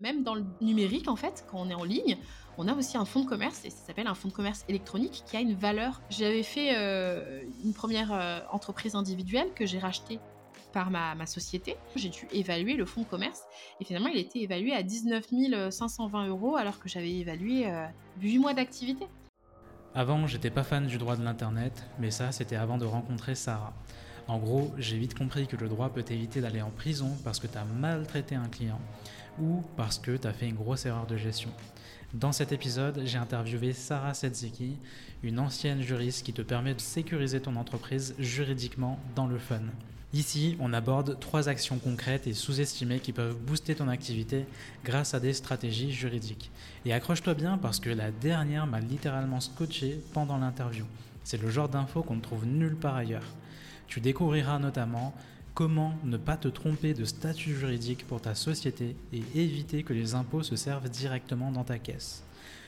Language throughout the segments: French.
Même dans le numérique, en fait, quand on est en ligne, on a aussi un fonds de commerce, et ça s'appelle un fonds de commerce électronique, qui a une valeur. J'avais fait euh, une première euh, entreprise individuelle que j'ai rachetée par ma, ma société. J'ai dû évaluer le fonds de commerce, et finalement, il était évalué à 19 520 euros, alors que j'avais évalué euh, 8 mois d'activité. Avant, j'étais pas fan du droit de l'Internet, mais ça, c'était avant de rencontrer Sarah. En gros, j'ai vite compris que le droit peut t'éviter d'aller en prison parce que tu as maltraité un client ou parce que tu as fait une grosse erreur de gestion. Dans cet épisode, j'ai interviewé Sarah Sedzeki, une ancienne juriste qui te permet de sécuriser ton entreprise juridiquement dans le fun. Ici, on aborde trois actions concrètes et sous-estimées qui peuvent booster ton activité grâce à des stratégies juridiques. Et accroche-toi bien parce que la dernière m'a littéralement scotché pendant l'interview. C'est le genre d'infos qu'on ne trouve nulle part ailleurs. Tu découvriras notamment comment ne pas te tromper de statut juridique pour ta société et éviter que les impôts se servent directement dans ta caisse.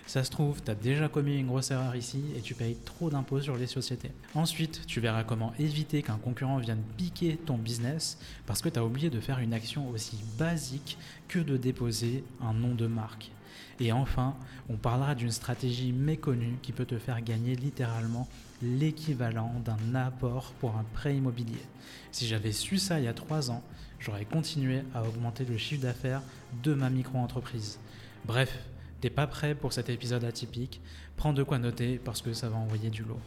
Ça se trouve, tu as déjà commis une grosse erreur ici et tu payes trop d'impôts sur les sociétés. Ensuite, tu verras comment éviter qu'un concurrent vienne piquer ton business parce que tu as oublié de faire une action aussi basique que de déposer un nom de marque. Et enfin, on parlera d'une stratégie méconnue qui peut te faire gagner littéralement l'équivalent d'un apport pour un prêt immobilier. Si j'avais su ça il y a 3 ans, j'aurais continué à augmenter le chiffre d'affaires de ma micro-entreprise. Bref, t'es pas prêt pour cet épisode atypique, prends de quoi noter parce que ça va envoyer du lourd.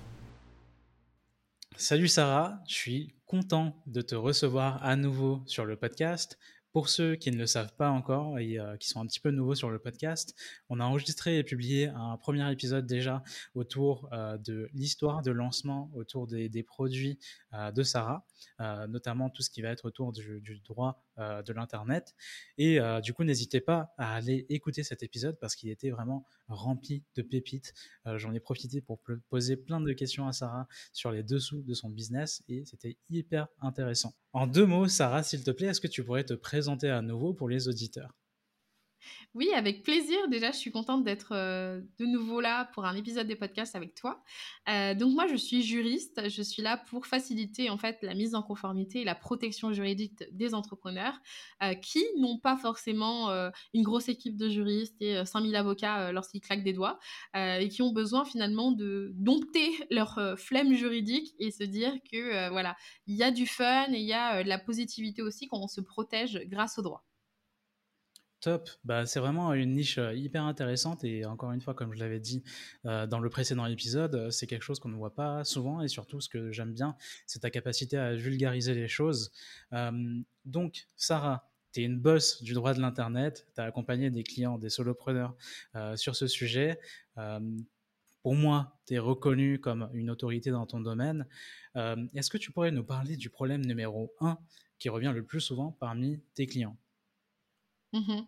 Salut Sarah, je suis content de te recevoir à nouveau sur le podcast. Pour ceux qui ne le savent pas encore et euh, qui sont un petit peu nouveaux sur le podcast, on a enregistré et publié un premier épisode déjà autour euh, de l'histoire de lancement, autour des, produits de Sarah, notamment tout ce qui va être autour du, droit de l'Internet. Et du coup, n'hésitez pas à aller écouter cet épisode parce qu'il était vraiment rempli de pépites. J'en ai profité pour poser plein de questions à Sarah sur les dessous de son business et c'était hyper intéressant. En deux mots, Sarah, s'il te plaît, est-ce que tu pourrais te présenter à nouveau pour les auditeurs? Oui, avec plaisir. Déjà, je suis contente d'être euh, de nouveau là pour un épisode des podcasts avec toi. Euh, donc moi, je suis juriste. Je suis là pour faciliter en fait la mise en conformité et la protection juridique des entrepreneurs euh, qui n'ont pas forcément une grosse équipe de juristes et 5000 avocats lorsqu'ils claquent des doigts et qui ont besoin finalement de dompter leur flemme juridique et se dire que voilà, il y a du fun et il y a de la positivité aussi quand on se protège grâce au droit. Top, bah, c'est vraiment une niche euh, hyper intéressante et encore une fois, comme je l'avais dit euh, dans le précédent épisode, euh, c'est quelque chose qu'on ne voit pas souvent et surtout ce que j'aime bien, c'est ta capacité à vulgariser les choses. donc, Sarah, tu es une boss du droit de l'Internet, tu as accompagné des clients, des solopreneurs sur ce sujet. pour moi, tu es reconnu comme une autorité dans ton domaine. Est-ce que tu pourrais nous parler du problème numéro un qui revient le plus souvent parmi tes clients? Mmh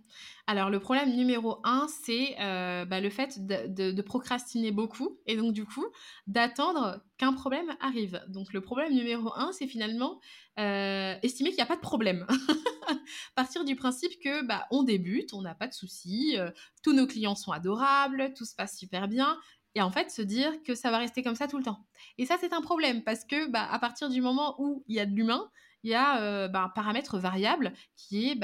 Alors, le problème numéro un, c'est euh, bah, le fait de, procrastiner beaucoup et donc, du coup, d'attendre qu'un problème arrive. Donc, le problème numéro un, c'est finalement euh, estimer qu'il n'y a pas de problème. Partir du principe que bah, on débute, on n'a pas de soucis, euh, tous nos clients sont adorables, tout se passe super bien. Et en fait, se dire que ça va rester comme ça tout le temps. Et ça, c'est un problème parce que bah, à partir du moment où il y a de l'humain, il y a un paramètre variable qui est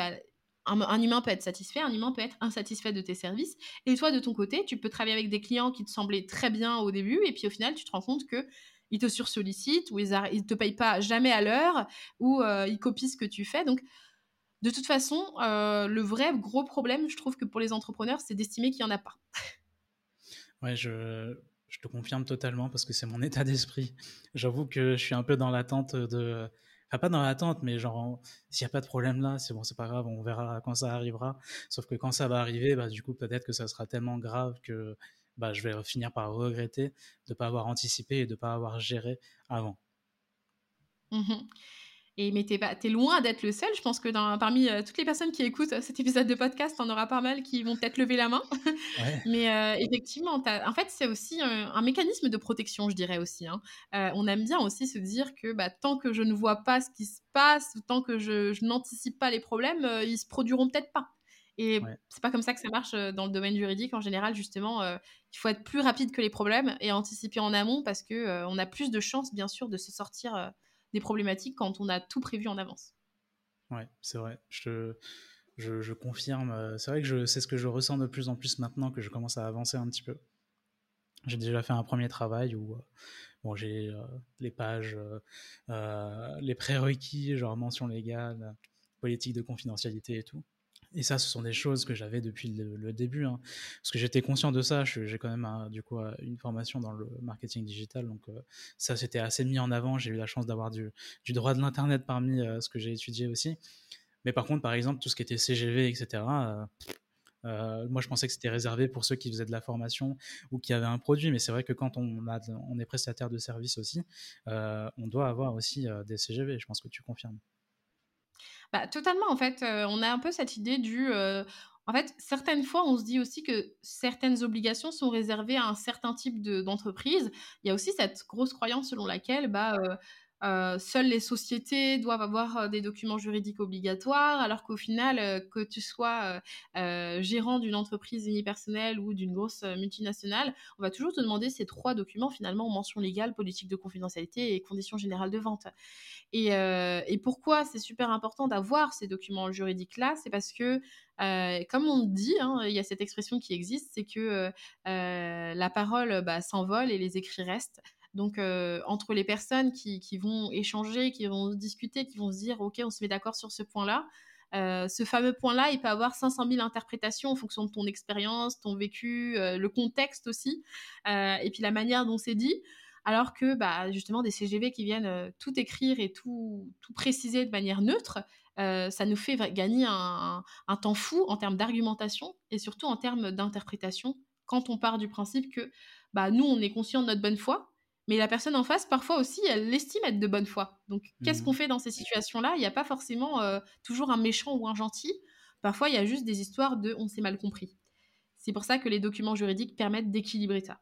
un, humain peut être satisfait, un humain peut être insatisfait de tes services. Et toi, de ton côté, tu peux travailler avec des clients qui te semblaient très bien au début, et puis au final, tu te rends compte que ils te sursollicitent, ou ils, ne te payent pas jamais à l'heure, ou euh, ils copient ce que tu fais. Donc, de toute façon, euh, le vrai gros problème, je trouve que pour les entrepreneurs, c'est d'estimer qu'il n'y en a pas. Ouais, je, je te confirme totalement parce que c'est mon état d'esprit. J'avoue que je suis un peu dans l'attente de pas dans l'attente, mais genre, s'il n'y a pas de problème là, c'est bon, c'est pas grave, on verra quand ça arrivera. Sauf que quand ça va arriver, bah, du coup, peut-être que ça sera tellement grave que bah, je vais finir par regretter de ne pas avoir anticipé et de ne pas avoir géré avant. Mmh et, mais tu es, loin d'être le seul. Je pense que dans, parmi euh, toutes les personnes qui écoutent euh, cet épisode de podcast, on aura pas mal qui vont peut-être lever la main. mais euh, effectivement, en fait, c'est aussi un, mécanisme de protection, je dirais aussi. Hein. on aime bien aussi se dire que bah, tant que je ne vois pas ce qui se passe, tant que je, n'anticipe pas les problèmes, ils se produiront peut-être pas. Et c'est pas comme ça que ça marche dans le domaine juridique. En général, justement, il faut être plus rapide que les problèmes et anticiper en amont parce que on a plus de chances, bien sûr, de se sortir des problématiques quand on a tout prévu en avance. Ouais, c'est vrai. Je je, confirme. C'est vrai que c'est ce que je ressens de plus en plus maintenant que je commence à avancer un petit peu. J'ai déjà fait un premier travail où bon, j'ai les pages, les prérequis, genre mention légale, politique de confidentialité et tout. Et ça, ce sont des choses que j'avais depuis le, début, hein. parce que j'étais conscient de ça. J'ai quand même du coup une formation dans le marketing digital, donc ça c'était assez mis en avant. J'ai eu la chance d'avoir du, droit de l'internet parmi ce que j'ai étudié aussi. Mais par contre, par exemple, tout ce qui était CGV, etc. moi, je pensais que c'était réservé pour ceux qui faisaient de la formation ou qui avaient un produit, mais c'est vrai que quand on est prestataire de service aussi, on doit avoir aussi des CGV. Je pense que tu confirmes. Bah, totalement, en fait, on a un peu cette idée du, en fait, certaines fois, on se dit aussi que certaines obligations sont réservées à un certain type d'entreprise. Il y a aussi cette grosse croyance selon laquelle, bah, seules les sociétés doivent avoir des documents juridiques obligatoires, alors qu'au final, que tu sois gérant d'une entreprise unipersonnelle ou d'une grosse multinationale, on va toujours te demander ces trois documents finalement mention légale, politique de confidentialité et conditions générales de vente. Et, pourquoi c'est super important d'avoir ces documents juridiques-là? C'est parce que, comme on dit, hein, il y a cette expression qui existe, c'est que la parole bah, s'envole et les écrits restent. Donc, entre les personnes qui, vont échanger, qui vont discuter, qui vont se dire, OK, on se met d'accord sur ce point-là, ce fameux point-là, il peut avoir 500 000 interprétations en fonction de ton expérience, ton vécu, le contexte aussi, et puis la manière dont c'est dit. Alors que bah, justement des CGV qui viennent tout écrire et tout, tout préciser de manière neutre, ça nous fait gagner un, temps fou en termes d'argumentation et surtout en termes d'interprétation quand on part du principe que bah, nous, on est conscient de notre bonne foi, mais la personne en face, parfois aussi, elle l'estime être de bonne foi. Donc, qu'est-ce qu'on mmh. fait dans ces situations-là? Il n'y a pas forcément toujours un méchant ou un gentil. Parfois, il y a juste des histoires de on s'est mal compris. C'est pour ça que les documents juridiques permettent d'équilibrer ça.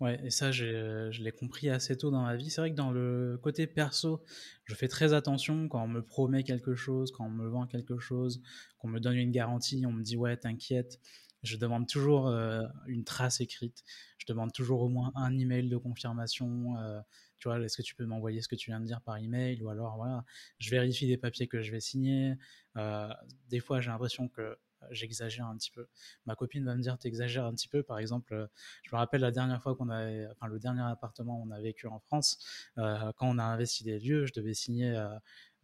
Ouais, et ça, je l'ai compris assez tôt dans ma vie. C'est vrai que dans le côté perso, je fais très attention quand on me promet quelque chose, quand on me vend quelque chose, qu'on me donne une garantie, on me dit ouais, t'inquiète. Je demande toujours euh, une trace écrite. Je demande toujours au moins un email de confirmation. Euh, tu vois, est-ce que tu peux m'envoyer ce que tu viens de dire par email Ou alors, voilà, je vérifie les papiers que je vais signer. Euh, des fois, j'ai l'impression que j'exagère un petit peu. Ma copine va me dire, t'exagères un petit peu. Par exemple, je me rappelle la dernière fois qu'on avait, enfin, le dernier appartement où on a vécu en France, quand on a investi des lieux, je devais signer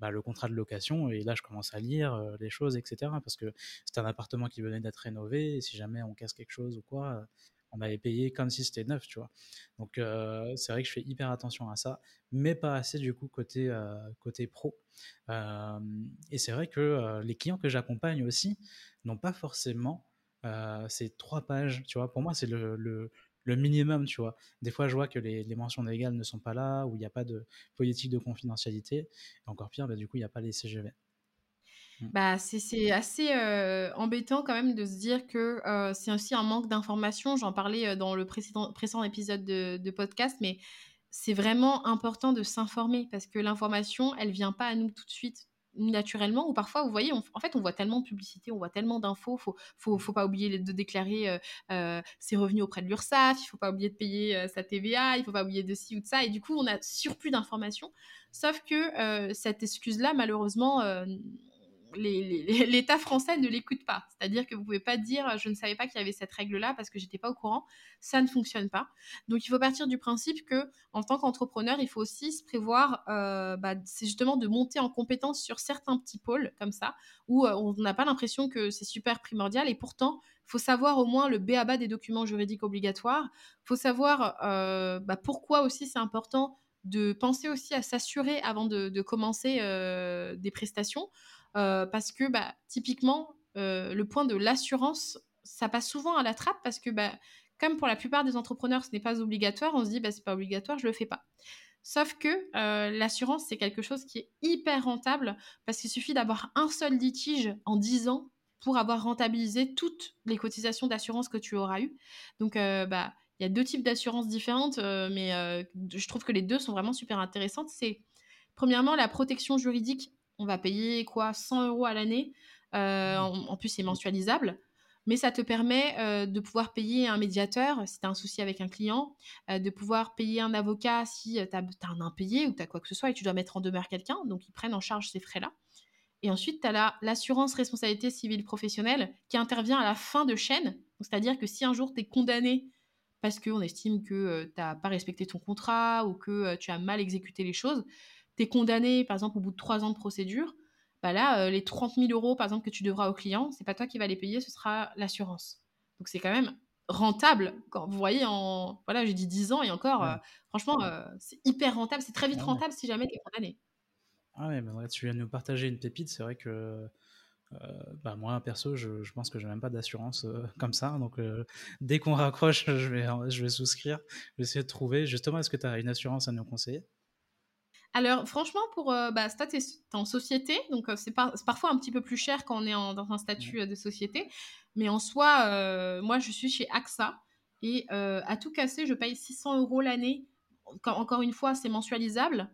bah, le contrat de location et là, je commence à lire les choses, etc. Parce que c'est un appartement qui venait d'être rénové et si jamais on casse quelque chose ou quoi, on avait payé comme si c'était neuf, tu vois. Donc euh, c'est vrai que je fais hyper attention à ça, mais pas assez du coup côté, euh, côté pro. Euh, et c'est vrai que les clients que j'accompagne aussi n'ont pas forcément ces trois pages, tu vois. Pour moi, c'est le, minimum, tu vois. Des fois, je vois que les, mentions légales ne sont pas là, ou il n'y a pas de politique de confidentialité. Et encore pire, bah, du coup, il n'y a pas les CGV. Mmh. Bah, c'est assez embêtant quand même de se dire que c'est aussi un manque d'information. J'en parlais dans le précédent, épisode de, podcast, mais c'est vraiment important de s'informer parce que l'information, elle vient pas à nous tout de suite naturellement ou parfois vous voyez en fait on voit tellement de publicité on voit tellement d'infos faut, faut faut pas oublier de déclarer ses revenus auprès de l'URSSAF il faut pas oublier de payer sa TVA il faut pas oublier de ci ou de ça et du coup on a surplus d'informations. Sauf que cette excuse là malheureusement l'État français ne l'écoute pas. C'est-à-dire que vous pouvez pas dire je ne savais pas qu'il y avait cette règle-là parce que j'étais pas au courant. Ça ne fonctionne pas. Donc il faut partir du principe que en tant qu'entrepreneur, il faut aussi se prévoir. Euh, bah, c'est justement de monter en compétence sur certains petits pôles comme ça où euh, on n'a pas l'impression que c'est super primordial et pourtant faut savoir au moins le B.A.B.A. des documents juridiques obligatoires. faut savoir euh, bah, pourquoi aussi c'est important de penser aussi à s'assurer avant de commencer des prestations. Euh, parce que bah, typiquement, euh, le point de l'assurance, ça passe souvent à la trappe parce que bah, comme pour la plupart des entrepreneurs, ce n'est pas obligatoire, on se dit bah, c'est pas obligatoire, je le fais pas. Sauf que euh, l'assurance, c'est quelque chose qui est hyper rentable parce qu'il suffit d'avoir un seul litige en 10 ans pour avoir rentabilisé toutes les cotisations d'assurance que tu auras eues. Donc, bah, il y a deux types d'assurances différentes, mais je trouve que les deux sont vraiment super intéressantes. C'est premièrement la protection juridique on va payer quoi 100 euros à l'année. Euh, mmh. en, plus, c'est mensualisable. Mais ça te permet euh, de pouvoir payer un médiateur si tu as un souci avec un client, euh, de pouvoir payer un avocat si tu as, un impayé ou tu as quoi que ce soit et tu dois mettre en demeure quelqu'un. Donc, ils prennent en charge ces frais-là. Et ensuite, tu as l'assurance responsabilité civile professionnelle qui intervient à la fin de chaîne. C'est-à-dire que si un jour tu es condamné parce qu'on estime que tu n'as pas respecté ton contrat ou que tu as mal exécuté les choses, tu es condamné, par exemple, au bout de trois ans de procédure, bah là, les 30 000 euros, par exemple, que tu devras au client, c'est pas toi qui vas les payer, ce sera l'assurance. Donc c'est quand même rentable. Quand vous voyez, en voilà, j'ai dit 10 ans et encore, franchement, c'est hyper rentable. C'est très vite rentable si jamais tu es condamné. Ah ouais, tu viens de nous partager une pépite. C'est vrai que bah moi, perso, je, je pense que j'ai même pas d'assurance comme ça. Donc, dès qu'on raccroche, je vais, je vais souscrire. Je vais essayer de trouver. Justement, est-ce que tu as une assurance à nous conseiller? Alors, franchement, pour euh, bah, tu es en société, donc c'est parfois un petit peu plus cher quand on est dans un statut de société. Mais en soi, moi, je suis chez AXA et à tout casser, je paye 600 euros l'année. Encore une fois, c'est mensualisable.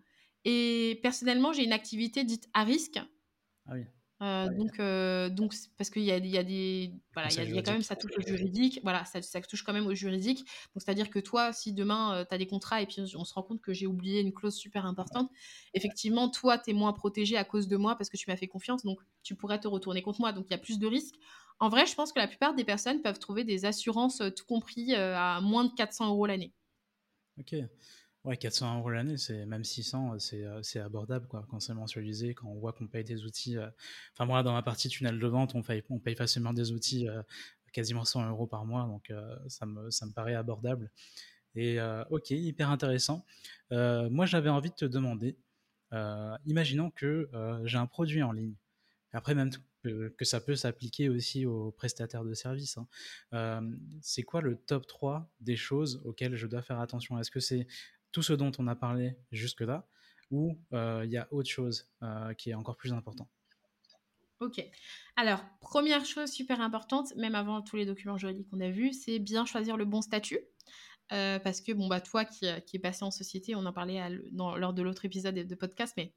Et personnellement, j'ai une activité dite à risque. Ah oui. Euh, donc, euh, donc parce qu'il y a, y a des, voilà, il y, a quand même ça touche au juridique, voilà, ça, ça, touche quand même au juridique. Donc, c'est-à-dire que toi, si demain euh, tu as des contrats et puis on se rend compte que j'ai oublié une clause super importante, effectivement, toi, tu es moins protégé à cause de moi parce que tu m'as fait confiance, donc tu pourrais te retourner contre moi. Donc, il y a plus de risques. En vrai, je pense que la plupart des personnes peuvent trouver des assurances, tout compris, à moins de 400 euros l'année. Ok. Ouais, 400 euros l'année, c'est même 600, euh, c'est, euh, c'est abordable quoi, quand c'est mensualisé, quand on voit qu'on paye des outils. Euh, enfin, moi, dans ma partie tunnel de vente, on paye, on paye facilement des outils quasiment 100 euros par mois, donc ça, me, ça me paraît abordable. Et ok, hyper intéressant. moi, j'avais envie de te demander, imaginons que j'ai un produit en ligne. Après, même que, ça peut s'appliquer aussi aux prestataires de services. Hein. c'est quoi le top 3 des choses auxquelles je dois faire attention? Est-ce que c'est tout ce dont on a parlé jusque-là, ou euh, il y a autre chose euh, qui est encore plus important Ok. Alors, première chose super importante, même avant tous les documents juridiques qu'on a vus, c'est bien choisir le bon statut. Euh, parce que, bon, bah, toi qui, qui es passé en société, on en parlait lors de l'autre épisode de podcast, mais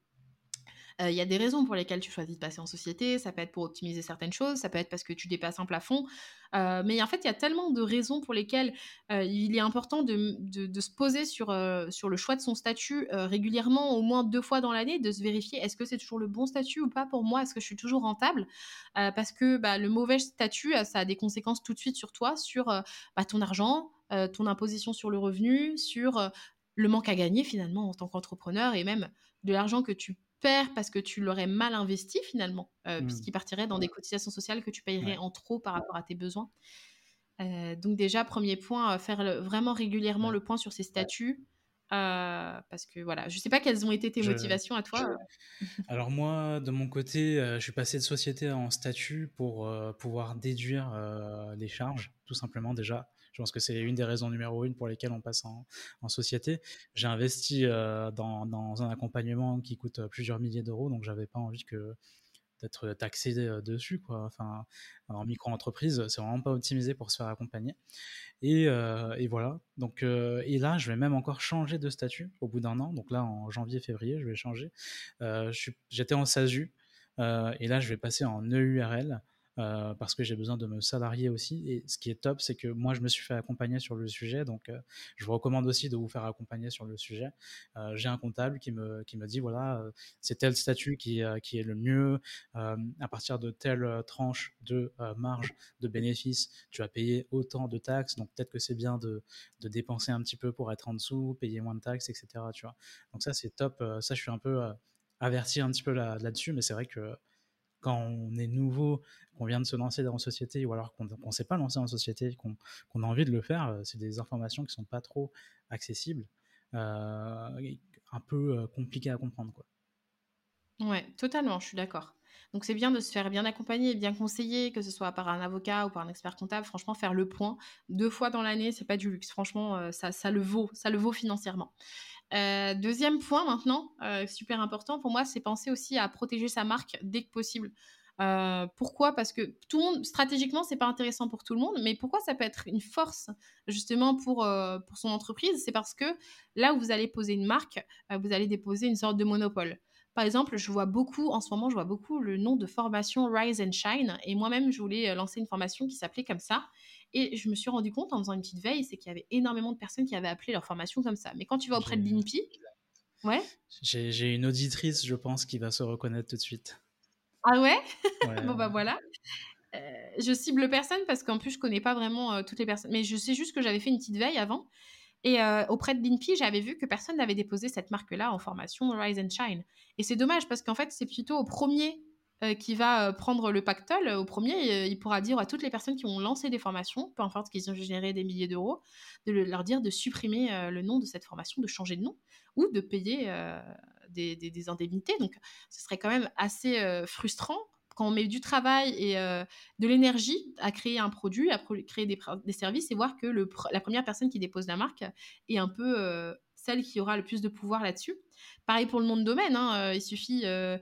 euh, il y a des raisons pour lesquelles tu choisis de passer en société. Ça peut être pour optimiser certaines choses, ça peut être parce que tu dépasses un plafond. Euh, mais en fait, il y a tellement de raisons pour lesquelles euh, il est important de, se poser sur, le choix de son statut régulièrement, au moins deux fois dans l'année, de se vérifier est-ce que c'est toujours le bon statut ou pas pour moi, est-ce que je suis toujours rentable? Parce que bah, le mauvais statut, ça a des conséquences tout de suite sur toi, sur bah, ton argent, ton imposition sur le revenu, sur le manque à gagner finalement en tant qu'entrepreneur et même de l'argent que tu parce que tu l'aurais mal investi finalement, euh, mmh. puisqu'il partirait dans des cotisations sociales que tu payerais en trop par rapport à tes besoins. Euh, donc déjà, premier point, euh, faire vraiment régulièrement le point sur ces statuts. parce que voilà, je sais pas quelles ont été tes motivations à toi. Alors moi, de mon côté, je suis passé de société en statut pour pouvoir déduire les charges, tout simplement déjà. Je pense que c'est une des raisons numéro une pour lesquelles on passe en, société. J'ai investi euh, dans, un accompagnement qui coûte euh, plusieurs milliers d'euros, donc j'avais pas envie d'être taxé euh, dessus en micro-entreprise c'est vraiment pas optimisé pour se faire accompagner. Et, voilà. Donc et là je vais même encore changer de statut au bout d'un an. Donc là en janvier février je vais changer. J'étais en SASU et là je vais passer en EURL euh, parce que j'ai besoin de me salarier aussi. Et ce qui est top, c'est que moi, je me suis fait accompagner sur le sujet, donc euh, je vous recommande aussi de vous faire accompagner sur le sujet. Euh, j'ai un comptable qui me, qui me dit, voilà, c'est tel statut qui, qui est le mieux, à partir de telle tranche de marge de bénéfice, tu as payé autant de taxes, donc peut-être que c'est bien de, de, dépenser un petit peu pour être en dessous, payer moins de taxes, etc. Tu vois. Donc ça, c'est top. Ça, je suis un peu averti un petit peu là-dessus, mais c'est vrai que quand on est nouveau, qu'on vient de se lancer dans une société, ou alors qu'on ne s'est pas lancé en société, qu'on a envie de le faire, euh, c'est des informations qui sont pas trop accessibles, euh, un peu euh, compliquées à comprendre. Quoi. Totalement, je suis d'accord. Donc c'est bien de se faire bien accompagner, bien conseiller, que ce soit par un avocat ou par un expert comptable. Franchement, faire le point deux fois dans l'année, c'est pas du luxe. Franchement, ça, ça le vaut, ça le vaut financièrement. Euh, deuxième point maintenant, euh, super important pour moi, c'est penser aussi à protéger sa marque dès que possible. Euh, pourquoi? Parce que tout le monde, stratégiquement, c'est pas intéressant pour tout le monde, mais pourquoi ça peut être une force justement pour, pour son entreprise? C'est parce que là où vous allez poser une marque, vous allez déposer une sorte de monopole. Par exemple, je vois beaucoup, en ce moment, je vois beaucoup le nom de formation Rise and Shine. Et moi-même, je voulais lancer une formation qui s'appelait comme ça. Et je me suis rendu compte en faisant une petite veille, c'est qu'il y avait énormément de personnes qui avaient appelé leur formation comme ça. Mais quand tu vas auprès de l'INPI, ouais. J'ai une auditrice, je pense, qui va se reconnaître tout de suite. Ah ouais, Bon bah voilà. Euh, je cible personne parce qu'en plus je connais pas vraiment euh, toutes les personnes, mais je sais juste que j'avais fait une petite veille avant et euh, auprès de l'INPI, j'avais vu que personne n'avait déposé cette marque-là en formation Rise and Shine. Et c'est dommage parce qu'en fait c'est plutôt au premier qui va prendre le pactole. Au premier, il pourra dire à toutes les personnes qui ont lancé des formations, peu importe qu'ils ont généré des milliers d'euros, de leur dire de supprimer le nom de cette formation, de changer de nom ou de payer des, des, indemnités. Donc, ce serait quand même assez frustrant quand on met du travail et euh, de l'énergie à créer un produit, à créer des, services et voir que la première personne qui dépose la marque est un peu euh, celle qui aura le plus de pouvoir là-dessus. Pareil pour le nom de domaine, hein, euh, il suffit de,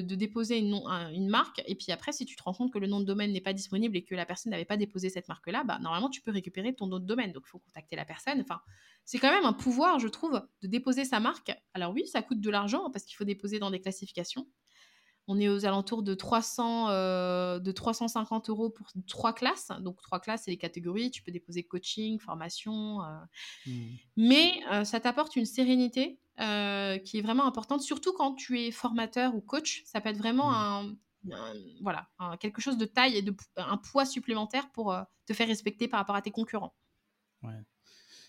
déposer une, une, marque et puis après, si tu te rends compte que le nom de domaine n'est pas disponible et que la personne n'avait pas déposé cette marque-là, bah, normalement, tu peux récupérer ton nom de domaine. Donc, il faut contacter la personne. Enfin, c'est quand même un pouvoir, je trouve, de déposer sa marque. Alors oui, ça coûte de l'argent parce qu'il faut déposer dans des classifications on est aux alentours de 300, euh, de 350 euros pour trois classes. Donc trois classes, c'est les catégories. Tu peux déposer coaching, formation. Euh. Mmh. Mais euh, ça t'apporte une sérénité qui est vraiment importante, surtout quand tu es formateur ou coach. Ça peut être vraiment mmh. un, voilà, quelque chose de taille et de, un poids supplémentaire pour te faire respecter par rapport à tes concurrents. Ouais.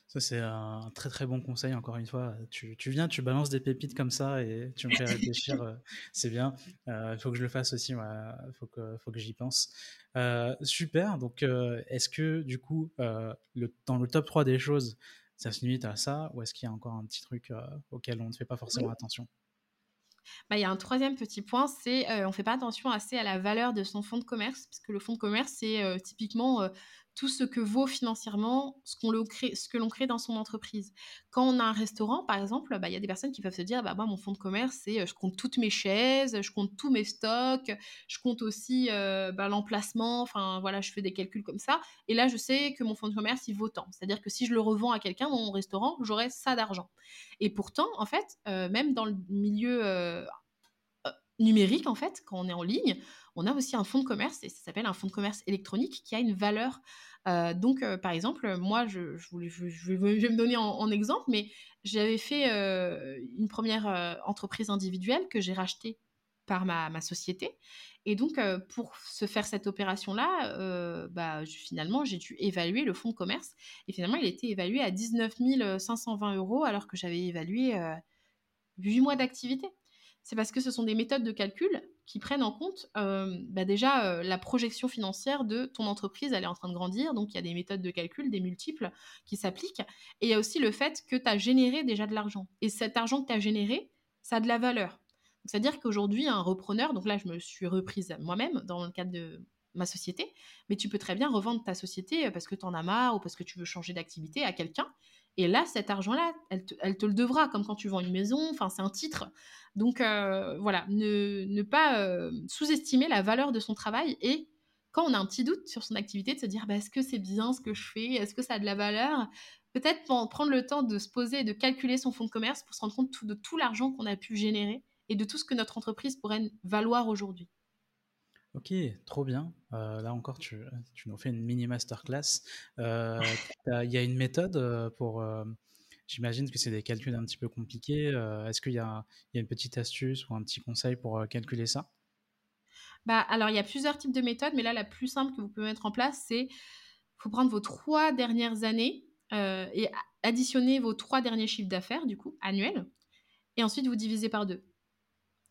Ça, c'est un très très bon conseil, encore une fois. Tu, tu, viens, tu balances des pépites comme ça et tu me fais réfléchir. Euh, c'est bien. Il euh, faut que je le fasse aussi. Il faut que, faut que j'y pense. Euh, super. Donc, est-ce que du coup, le, dans le top 3 des choses, ça se limite à ça ou est-ce qu'il y a encore un petit truc auquel on ne fait pas forcément attention? Bah, il y a un troisième petit point, c'est on ne fait pas attention assez à la valeur de son fonds de commerce, parce que le fonds de commerce, c'est typiquement tout ce que vaut financièrement ce, crée, ce que l'on crée dans son entreprise. Quand on a un restaurant, par exemple, bah, il y a des personnes qui peuvent se dire, bah, moi, mon fonds de commerce, c'est je compte toutes mes chaises, je compte tous mes stocks, je compte aussi bah, l'emplacement, enfin voilà, je fais des calculs comme ça. Et là, je sais que mon fonds de commerce, il vaut tant. C'est-à-dire que si je le revends à quelqu'un, mon restaurant, j'aurai ça d'argent. Et pourtant, en fait, même dans le milieu numérique, en fait, quand on est en ligne, on a aussi un fonds de commerce, et ça s'appelle un fonds de commerce électronique, qui a une valeur. Euh, donc, euh, par exemple, moi, je, voulais, vais me donner en, exemple, mais j'avais fait euh, une première entreprise individuelle que j'ai rachetée par ma, société. Et donc, pour se faire cette opération-là, bah, finalement, j'ai dû évaluer le fonds de commerce. Et finalement, il était évalué à 19 520 euros, alors que j'avais évalué 8 mois d'activité. C'est parce que ce sont des méthodes de calcul qui prennent en compte euh, bah déjà euh, la projection financière de ton entreprise, elle est en train de grandir, donc il y a des méthodes de calcul, des multiples qui s'appliquent, et il y a aussi le fait que tu as généré déjà de l'argent. Et cet argent que tu as généré, ça a de la valeur. C'est-à-dire qu'aujourd'hui, un repreneur, donc là je me suis reprise moi-même dans le cadre de ma société, mais tu peux très bien revendre ta société parce que tu en as marre ou parce que tu veux changer d'activité à quelqu'un. Et là, cet argent-là, elle, te, le devra, comme quand tu vends une maison, enfin c'est un titre. Donc euh, voilà, ne, pas euh, sous-estimer la valeur de son travail et quand on a un petit doute sur son activité, de se dire bah, est-ce que c'est bien ce que je fais? Est-ce que ça a de la valeur? Peut-être prendre le temps de se poser et de calculer son fonds de commerce pour se rendre compte de tout l'argent qu'on a pu générer et de tout ce que notre entreprise pourrait valoir aujourd'hui. Ok, trop bien. Euh, là encore, tu, nous fais une mini masterclass. Euh, il y a une méthode euh, pour. J'imagine que c'est des calculs un petit peu compliqués. Est-ce qu'il y, a une petite astuce ou un petit conseil pour calculer ça? Bah, Alors, il y a plusieurs types de méthodes, mais là, la plus simple que vous pouvez mettre en place, c'est faut prendre vos trois dernières années et additionner vos trois derniers chiffres d'affaires, du coup, annuels, et ensuite vous divisez par deux.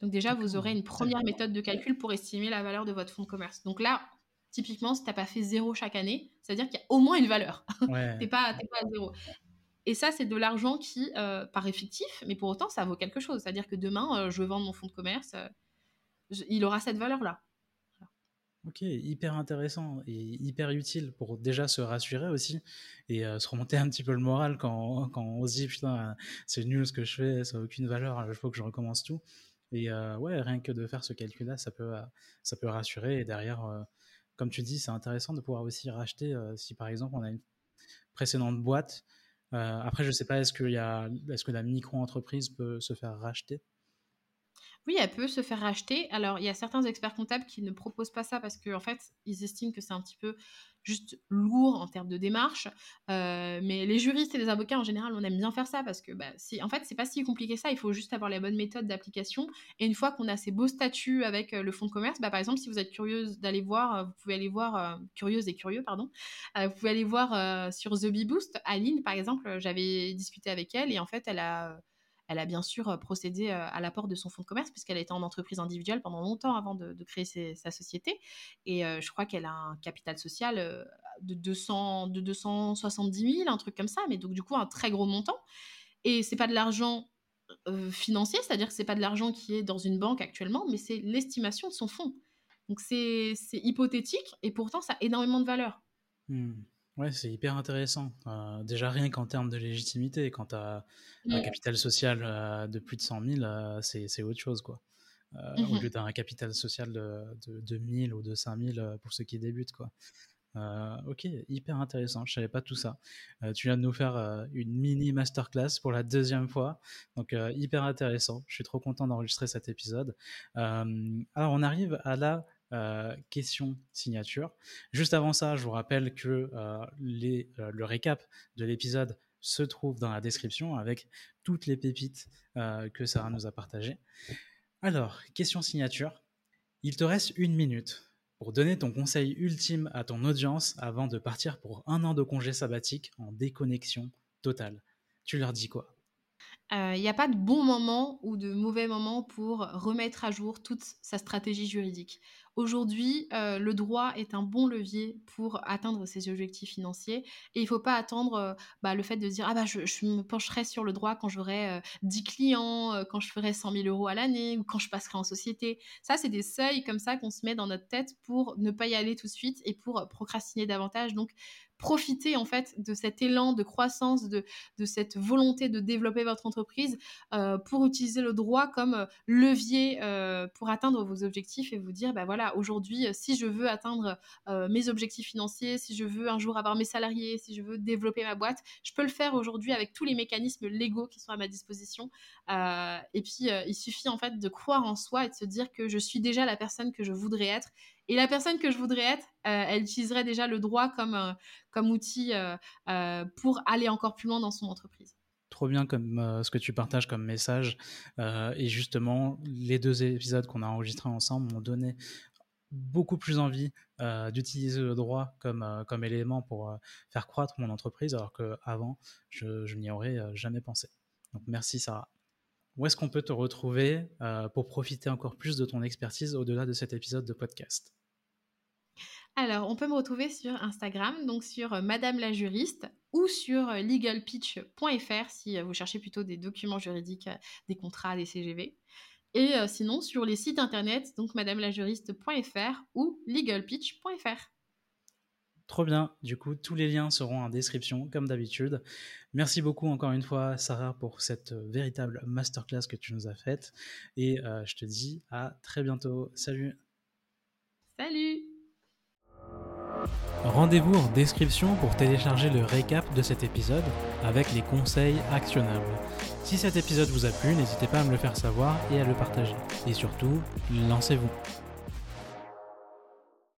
Donc déjà, vous aurez une première méthode de calcul pour estimer la valeur de votre fonds de commerce. Donc là, typiquement, si tu n'as pas fait zéro chaque année, c'est-à-dire qu'il y a au moins une valeur. tu n'es pas, pas, à zéro. Et ça, c'est de l'argent qui euh, paraît fictif, mais pour autant, ça vaut quelque chose. C'est-à-dire que demain, euh, je vends mon fonds de commerce, euh, il aura cette valeur-là. Ok, hyper intéressant et hyper utile pour déjà se rassurer aussi et se remonter un petit peu le moral quand, quand on se dit putain, c'est nul ce que je fais, ça n'a aucune valeur, il faut que je recommence tout. Et ouais, rien que de faire ce calcul-là, ça peut, ça peut rassurer. Et derrière, comme tu dis, c'est intéressant de pouvoir aussi racheter si par exemple on a une précédente boîte. après, je sais pas, est-ce, a, est-ce que la micro-entreprise peut se faire racheter? Oui, elle peut se faire racheter. Alors, il y a certains experts comptables qui ne proposent pas ça parce qu'en en fait, ils estiment que c'est un petit peu juste lourd en termes de démarche. Euh, mais les juristes et les avocats, en général, on aime bien faire ça parce que, bah, en fait, c'est pas si compliqué ça. Il faut juste avoir les bonnes méthodes d'application. Et une fois qu'on a ces beaux statuts avec euh, le fonds de commerce, bah, par exemple, si vous êtes curieuse d'aller voir, euh, vous pouvez aller voir, curieuse et curieux, pardon, vous pouvez aller voir sur The Bee Boost. Aline, par exemple, j'avais discuté avec elle et en fait, elle a elle a bien sûr procédé à l'apport de son fonds de commerce puisqu'elle était en entreprise individuelle pendant longtemps avant de, créer sa société. Et je crois qu'elle a un capital social de, 200, de 270 000, un truc comme ça, mais donc du coup un très gros montant. Et c'est pas de l'argent financier, c'est-à-dire que c'est pas de l'argent qui est dans une banque actuellement, mais c'est l'estimation de son fonds. Donc c'est hypothétique et pourtant ça a énormément de valeur. Mmh. Ouais, c'est hyper intéressant. Euh, déjà, rien qu'en termes de légitimité, quand tu as un capital social euh, de plus de 100 000, euh, c'est autre chose, quoi. Au mmh lieu d'un capital social de, de, de 1000 ou de 5000 pour ceux qui débutent, quoi. ok, hyper intéressant. Je savais pas tout ça. tu viens de nous faire une mini masterclass pour la deuxième fois, donc hyper intéressant. Je suis trop content d'enregistrer cet épisode. alors, on arrive à la euh, question signature. Juste avant ça, je vous rappelle que euh, euh, le récap de l'épisode se trouve dans la description avec toutes les pépites que Sarah nous a partagées. Alors, question signature. Il te reste une minute pour donner ton conseil ultime à ton audience avant de partir pour un an de congé sabbatique en déconnexion totale. Tu leur dis quoi? Il n'y a pas de bon moment ou de mauvais moment pour remettre à jour toute sa stratégie juridique. Aujourd'hui, euh, le droit est un bon levier pour atteindre ses objectifs financiers et il ne faut pas attendre euh, bah, le fait de dire ah bah je, me pencherai sur le droit quand j'aurai 10 euh, clients, quand je ferai 100 000 euros à l'année ou quand je passerai en société. Ça, c'est des seuils comme ça qu'on se met dans notre tête pour ne pas y aller tout de suite et pour procrastiner davantage. Donc, profiter en fait de cet élan de croissance, de, cette volonté de développer votre entreprise euh, pour utiliser le droit comme euh, levier euh, pour atteindre vos objectifs et vous dire, bah voilà, aujourd'hui, si je veux atteindre mes objectifs financiers, si je veux un jour avoir mes salariés, si je veux développer ma boîte, je peux le faire aujourd'hui avec tous les mécanismes légaux qui sont à ma disposition. et puis, il suffit en fait de croire en soi et de se dire que je suis déjà la personne que je voudrais être et la personne que je voudrais être, euh, elle utiliserait déjà le droit comme, euh, outil euh, pour aller encore plus loin dans son entreprise. Trop bien comme ce que tu partages comme message. et justement, les deux épisodes qu'on a enregistrés ensemble m'ont donné beaucoup plus envie d'utiliser le droit comme, comme élément pour faire croître mon entreprise, alors qu'avant, je, je n'y aurais jamais pensé. Donc merci Sarah. Où est-ce qu'on peut te retrouver pour profiter encore plus de ton expertise au-delà de cet épisode de podcast? Alors, on peut me retrouver sur Instagram, donc sur euh, Madame la juriste ou sur euh, legalpitch.fr si euh, vous cherchez plutôt des documents juridiques, des contrats, des CGV. Et sinon sur les sites internet, donc madamelajuriste.fr ou legalpitch.fr. Trop bien, du coup tous les liens seront en description comme d'habitude. Merci beaucoup encore une fois Sarah pour cette véritable masterclass que tu nous as faite et je te dis à très bientôt. Salut Salut Rendez-vous en description pour télécharger le récap de cet épisode avec les conseils actionnables. Si cet épisode vous a plu, n'hésitez pas à me le faire savoir et à le partager. Et surtout, lancez-vous.